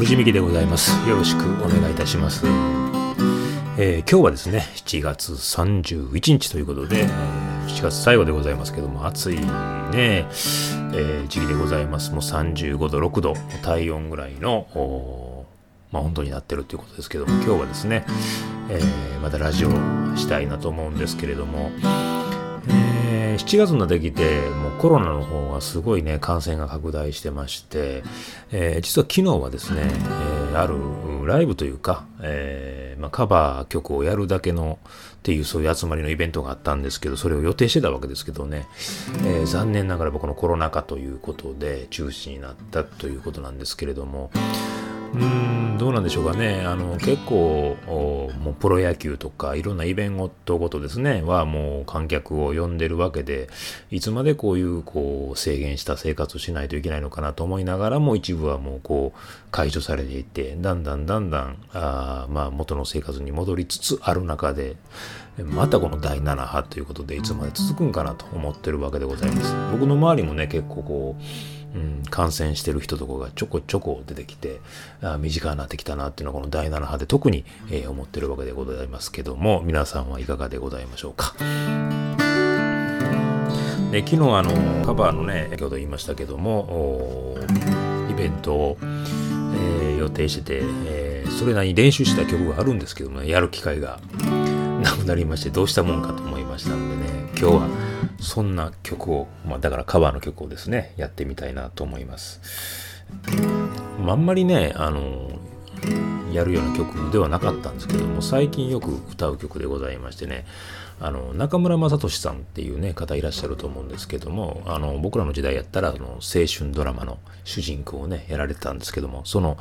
藤美希でございます。よろしくお願いいたします。えー、今日はですね7月31日ということで、7月最後でございますけども暑いね、えー、時期でございます。もう35度6度体温ぐらいのまあ本当になってるということですけども今日はですね、えー、またラジオしたいなと思うんですけれども、えー、7月になってきてもうコロナの方がすごいね感染が拡大してまして、えー、実は昨日はですね、えー、あるライブというか、えーまあ、カバー曲をやるだけのっていうそういう集まりのイベントがあったんですけどそれを予定してたわけですけどね、え、残念ながら僕のコロナ禍ということで中止になったということなんですけれどもうんどうなんでしょうかね。あの結構もうプロ野球とかいろんなイベントごとですねはもう観客を呼んでるわけでいつまでこういうこう制限した生活をしないといけないのかなと思いながらも一部はもうこう解除されていてだんだんだんだんあまあ元の生活に戻りつつある中でまたこの第7波ということでいつまで続くんかなと思ってるわけでございます。僕の周りもね結構こううん、感染してる人とかがちょこちょこ出てきてあ身近になってきたなっていうのはこの第7波で特に、えー、思ってるわけでございますけども皆さんはいかがでございましょうか。で昨日あのカバーのね先ほど言いましたけどもイベントを、えー、予定してて、えー、それなりに練習した曲があるんですけども、ね、やる機会がなくなりましてどうしたもんかと思いましたんでね今日はそんな曲を、まあ、だからカバーの曲をですねやってみたいなと思います。あんまりねあのやるような曲ではなかったんですけども最近よく歌う曲でございましてねあの中村雅俊さんっていうね方いらっしゃると思うんですけどもあの僕らの時代やったらあの青春ドラマの主人公をねやられてたんですけどもその、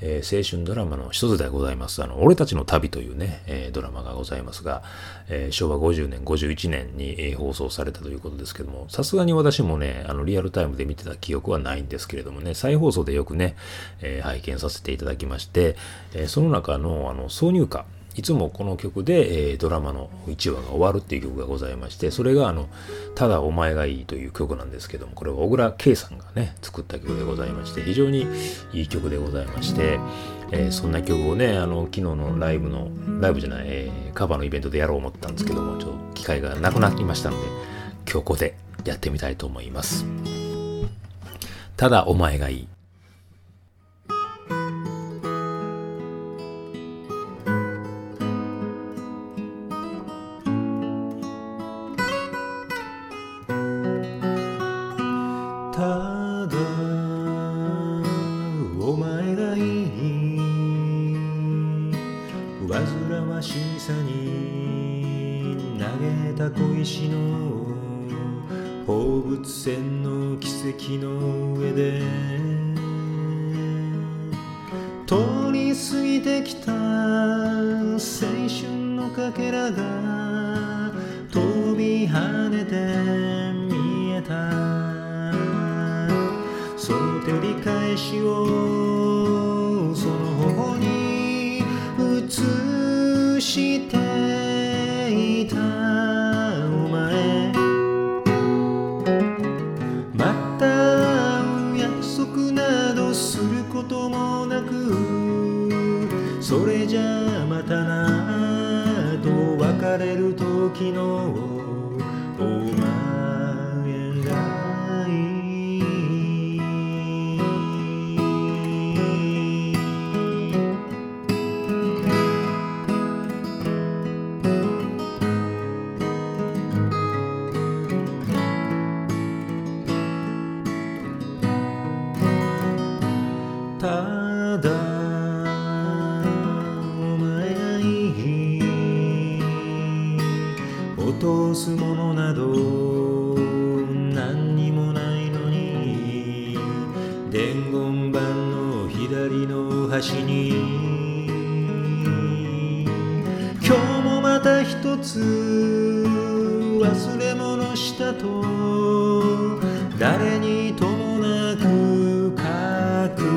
えー、青春ドラマの一つでございます。あの俺たちの旅というね、えー、ドラマがございますが、えー、昭和50年51年に、え放送されたということですけどもさすがに私もねあのリアルタイムで見てた記憶はないんですけれどもね再放送でよくね、え拝見させていただきまして、えその中のあの挿入歌いつもこの曲で、えー、ドラマの1話が終わるっていう曲がございまして、それがあの、ただお前がいいという曲なんですけども、これは小倉圭さんがね、作った曲でございまして、非常にいい曲でございまして、えー、そんな曲をね、あの、昨日のライブの、ライブじゃない、えー、カバーのイベントでやろう思ったんですけども、ちょっと機会がなくなりましたので、今日ここでやってみたいと思います。ただお前がいい。物船の奇跡の上で通り過ぎてきた青春のかけらが飛び跳ねて見えた。その照り返しをその頬に映してそれじゃまたなと別れる時の落とすものなど何にもないのに伝言板の左の端に今日もまた一つ忘れ物したと誰にともなく書く。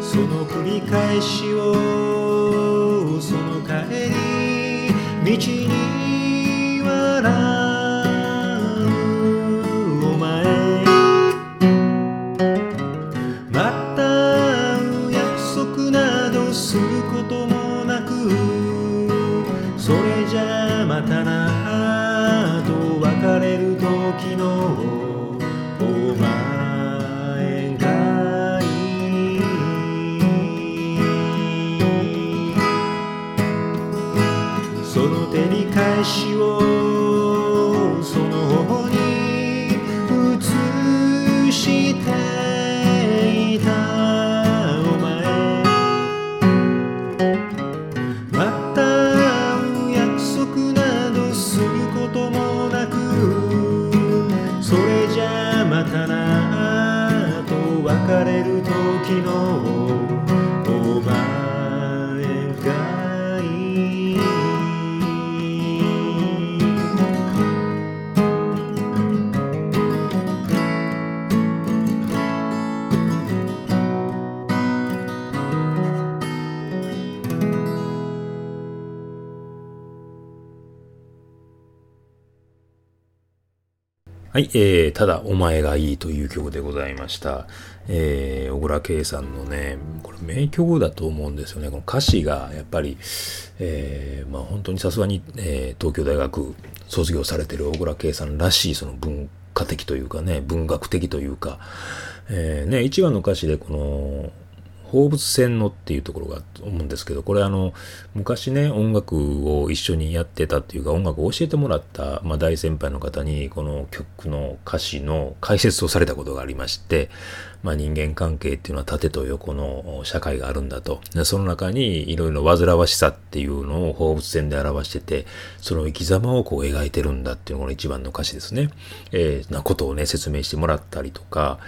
その繰り返しは返しをその方に移していたお前。また約束などすることもなくそれじゃまたなと別れる時のはい、えー、ただお前がいいという曲でございました。えー、小倉圭さんのね、これ名曲だと思うんですよね。この歌詞がやっぱり、えー、まあ本当にさすがに、えー、東京大学卒業されてる小倉圭さんらしいその文化的というかね、文学的というか、えー、ね、一番の歌詞でこの、放物線のっていうところが思うんですけど、これあの、昔ね、音楽を一緒にやってたっていうか、音楽を教えてもらった、まあ、大先輩の方に、この曲の歌詞の解説をされたことがありまして、まあ、人間関係っていうのは縦と横の社会があるんだと。でその中にいろいろ煩わしさっていうのを放物線で表してて、その生き様をこう描いてるんだっていうのが一番の歌詞ですね。えー、なことをね、説明してもらったりとか、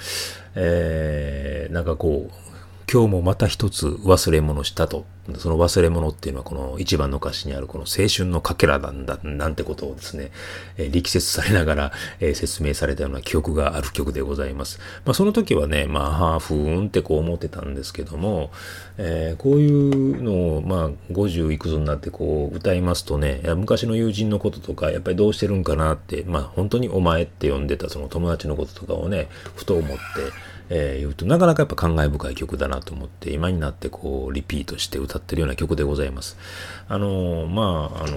えー、なんかこう、今日もまた一つ忘れ物したと。その忘れ物っていうのはこの一番の歌詞にあるこの青春のかけらなんだ、なんてことをですね、えー、力説されながら、えー、説明されたような記憶がある曲でございます。まあその時はね、まあ、はあ、ふーんってこう思ってたんですけども、えー、こういうのを、まあ50いくつになってこう歌いますとね、昔の友人のこととか、やっぱりどうしてるんかなって、まあ本当にお前って呼んでたその友達のこととかをね、ふと思って、えー、言うとなかなかやっぱ感慨深い曲だなと思って今になってこうリピートして歌ってるような曲でございます。あのー、まああの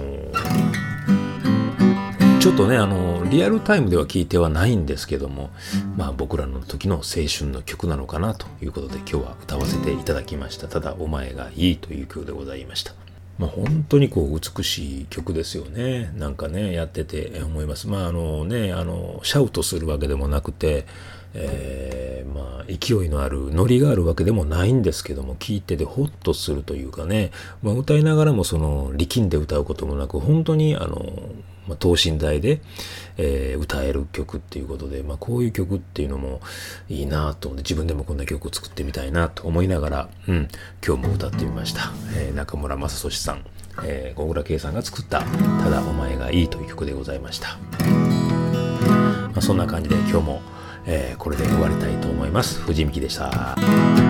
ー、ちょっとねあのリアルタイムでは聞いてはないんですけどもまあ僕らの時の青春の曲なのかなということで今日は歌わせていただきました。ただお前がいいという曲でございました。まあ、本当にこう美しい曲ですよね。なんかね、やってて思います。まああのね、あの、シャウトするわけでもなくて、えー、まあ、勢いのある、ノリがあるわけでもないんですけども、聴いててホッとするというかね、まあ、歌いながらもその、力んで歌うこともなく、本当にあの、まあ、等身大で、えー、歌える曲っていうことで、まあ、こういう曲っていうのもいいなと思って、自分でもこんな曲を作ってみたいなと思いながら、うん、今日も歌ってみました。えー、中村雅俊さん、えー、小倉圭さんが作った、ただお前がいいという曲でございました。まあ、そんな感じで今日も、えー、これで終わりたいと思います。藤美希でした。